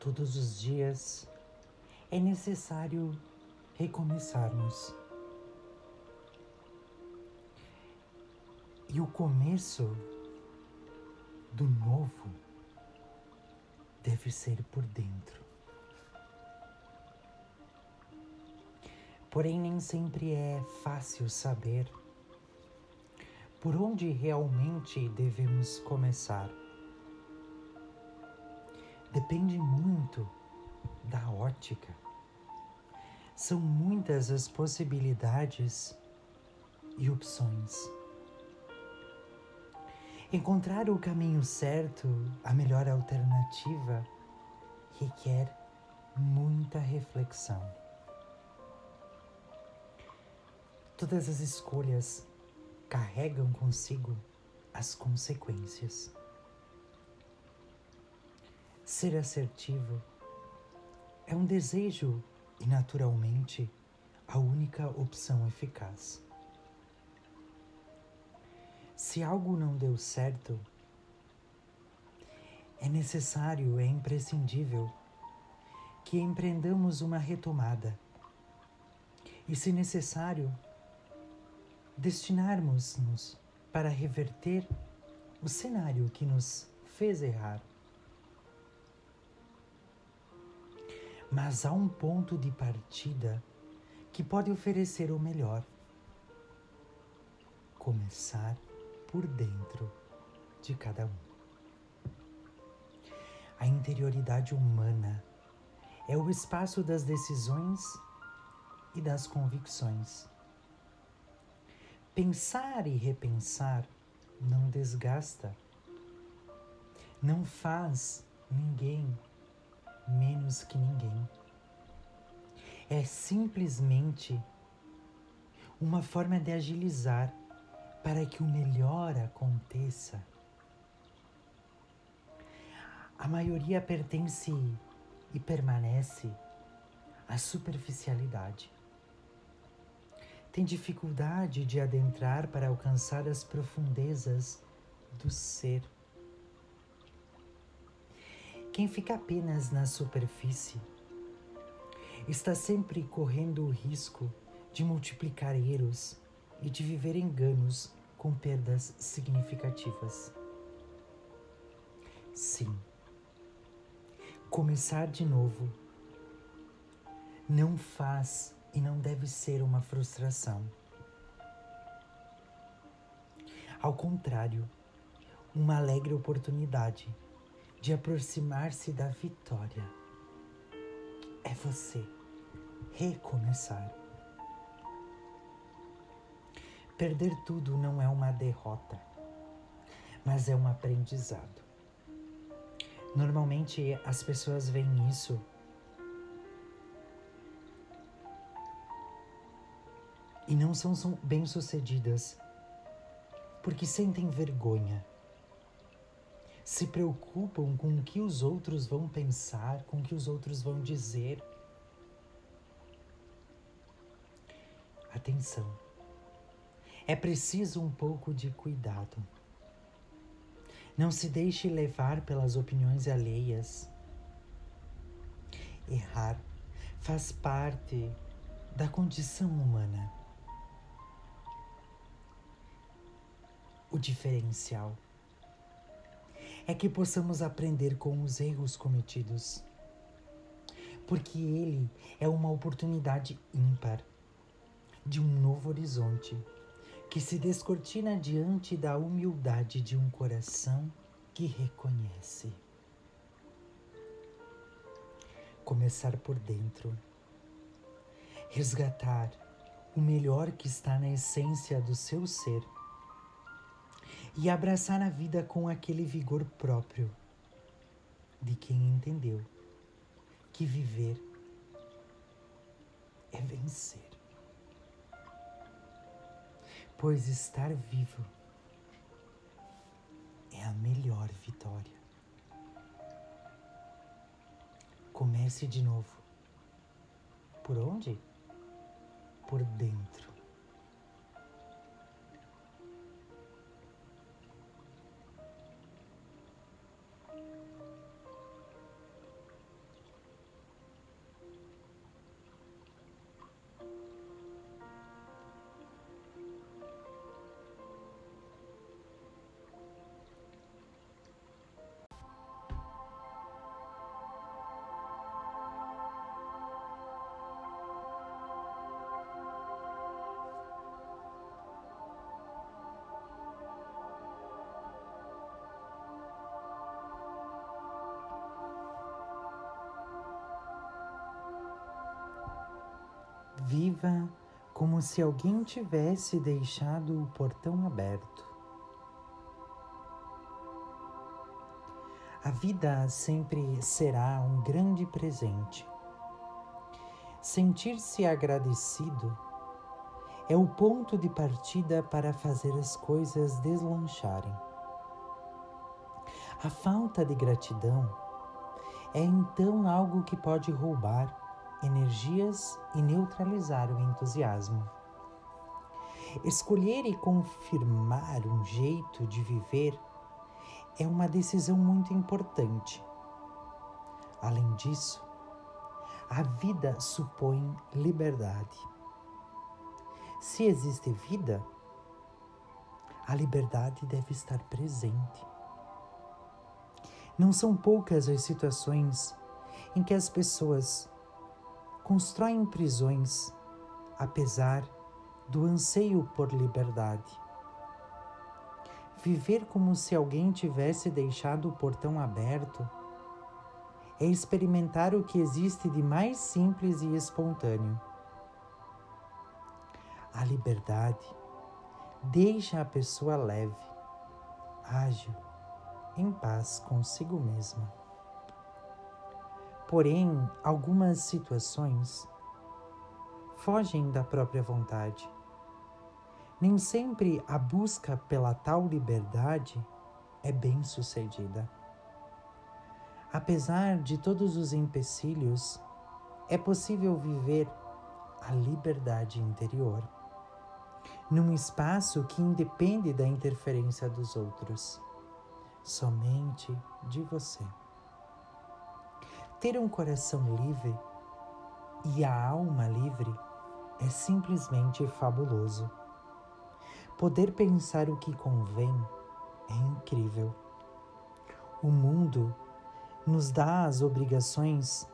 Todos os dias é necessário recomeçarmos. E o começo do novo deve ser por dentro. Porém, nem sempre é fácil saber por onde realmente devemos começar. Depende muito da ótica. São muitas as possibilidades e opções. Encontrar o caminho certo, a melhor alternativa, requer muita reflexão. Todas as escolhas carregam consigo as consequências. Ser assertivo é um desejo e, naturalmente, a única opção eficaz. Se algo não deu certo, é necessário, é imprescindível que empreendamos uma retomada. E, se necessário, destinarmos-nos para reverter o cenário que nos fez errar. Mas há um ponto de partida que pode oferecer o melhor. Começar por dentro de cada um. A interioridade humana é o espaço das decisões e das convicções. Pensar e repensar não desgasta, não faz ninguém menos que ninguém. É simplesmente uma forma de agilizar para que o melhor aconteça. A maioria pertence e permanece à superficialidade tem dificuldade de adentrar para alcançar as profundezas do ser. Quem fica apenas na superfície está sempre correndo o risco de multiplicar erros e de viver enganos com perdas significativas. Sim, começar de novo não faz e não deve ser uma frustração. Ao contrário, uma alegre oportunidade de aproximar-se da vitória. É você recomeçar. Perder tudo não é uma derrota, mas é um aprendizado. Normalmente as pessoas veem isso e não são bem-sucedidas porque sentem vergonha. Se preocupam com o que os outros vão pensar, com o que os outros vão dizer. Atenção. É preciso um pouco de cuidado. Não se deixe levar pelas opiniões alheias. Errar faz parte da condição humana. O diferencial é que possamos aprender com os erros cometidos, porque ele é uma oportunidade ímpar de um novo horizonte que se descortina diante da humildade de um coração que reconhece. Começar por dentro, resgatar o melhor que está na essência do seu ser e abraçar a vida com aquele vigor próprio de quem entendeu que viver é vencer. Pois estar vivo é a melhor vitória. Comece de novo. Por onde? Por dentro. Viva como se alguém tivesse deixado o portão aberto. A vida sempre será um grande presente. Sentir-se agradecido é o ponto de partida para fazer as coisas deslancharem. A falta de gratidão é então algo que pode roubar energias e neutralizar o entusiasmo. Escolher e confirmar um jeito de viver é uma decisão muito importante. Além disso, a vida supõe liberdade. Se existe vida, a liberdade deve estar presente. Não são poucas as situações em que as pessoas constroem prisões apesar do anseio por liberdade. Viver como se alguém tivesse deixado o portão aberto é experimentar o que existe de mais simples e espontâneo. A liberdade deixa a pessoa leve, ágil em paz consigo mesma. Porém, algumas situações fogem da própria vontade. Nem sempre a busca pela tal liberdade é bem sucedida. Apesar de todos os empecilhos, é possível viver a liberdade interior, num espaço que independe da interferência dos outros somente de você. Ter um coração livre e a alma livre é simplesmente fabuloso. Poder pensar o que convém é incrível. O mundo nos dá as obrigações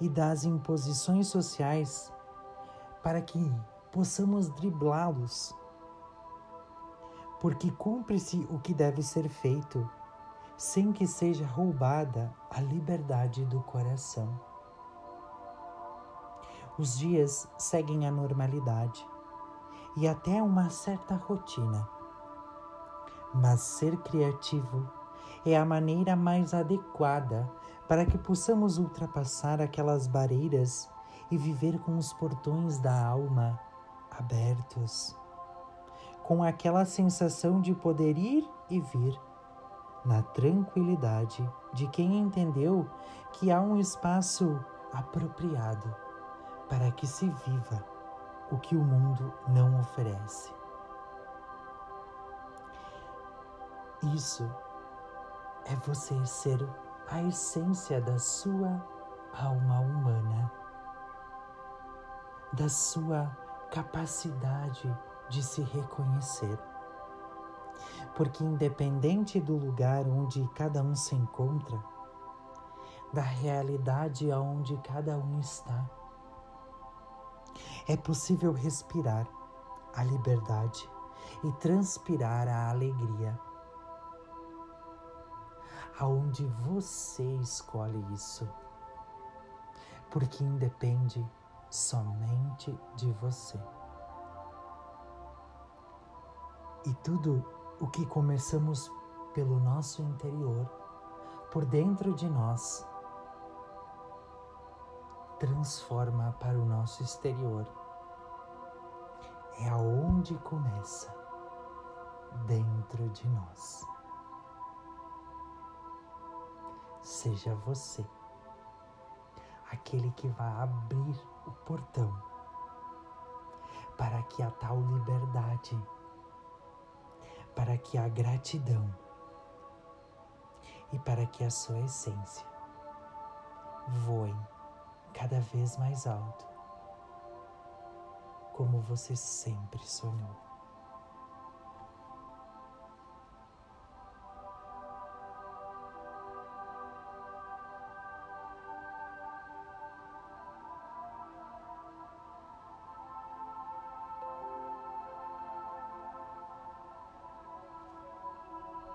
e dá as imposições sociais para que possamos driblá-los. Porque cumpre-se o que deve ser feito sem que seja roubada a liberdade do coração. Os dias seguem a normalidade e até uma certa rotina. Mas ser criativo é a maneira mais adequada para que possamos ultrapassar aquelas barreiras e viver com os portões da alma abertos, com aquela sensação de poder ir e vir na tranquilidade de quem entendeu que há um espaço apropriado para que se viva o que o mundo não oferece. Isso é você ser a essência da sua alma humana, da sua capacidade de se reconhecer porque, independente do lugar onde cada um se encontra, da realidade aonde cada um está, é possível respirar a liberdade e transpirar a alegria. Aonde você escolhe isso, porque independe somente de você. E tudo o que começamos pelo nosso interior, por dentro de nós, transforma para o nosso exterior. É aonde começa, dentro de nós. Seja você aquele que vai abrir o portão para que a tal liberdade para que a gratidão e para que a sua essência voem cada vez mais alto, como você sempre sonhou.